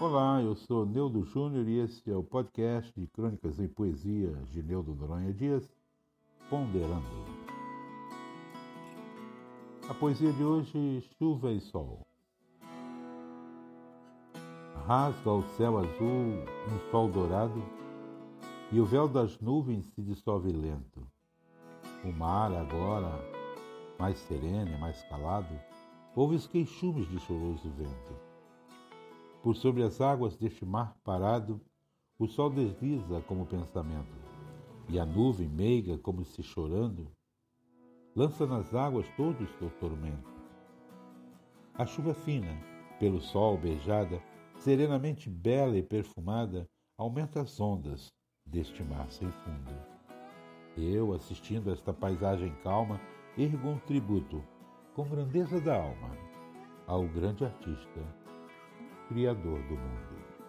Olá, eu sou Neudo Júnior e esse é o podcast de Crônicas em Poesia de Neudo Noronha Dias, Ponderando. A poesia de hoje, Chuva e Sol. Rasga o céu azul um sol dourado e o véu das nuvens se dissolve lento. O mar agora, mais sereno e mais calado, ouve os queixumes de choroso vento por sobre as águas deste mar parado, o sol desliza como pensamento, e a nuvem meiga como se chorando, lança nas águas todo o seu tormento. A chuva fina, pelo sol beijada, serenamente bela e perfumada, aumenta as ondas deste mar sem fundo. Eu, assistindo a esta paisagem calma, ergo um tributo, com grandeza da alma, ao grande artista Criador do mundo.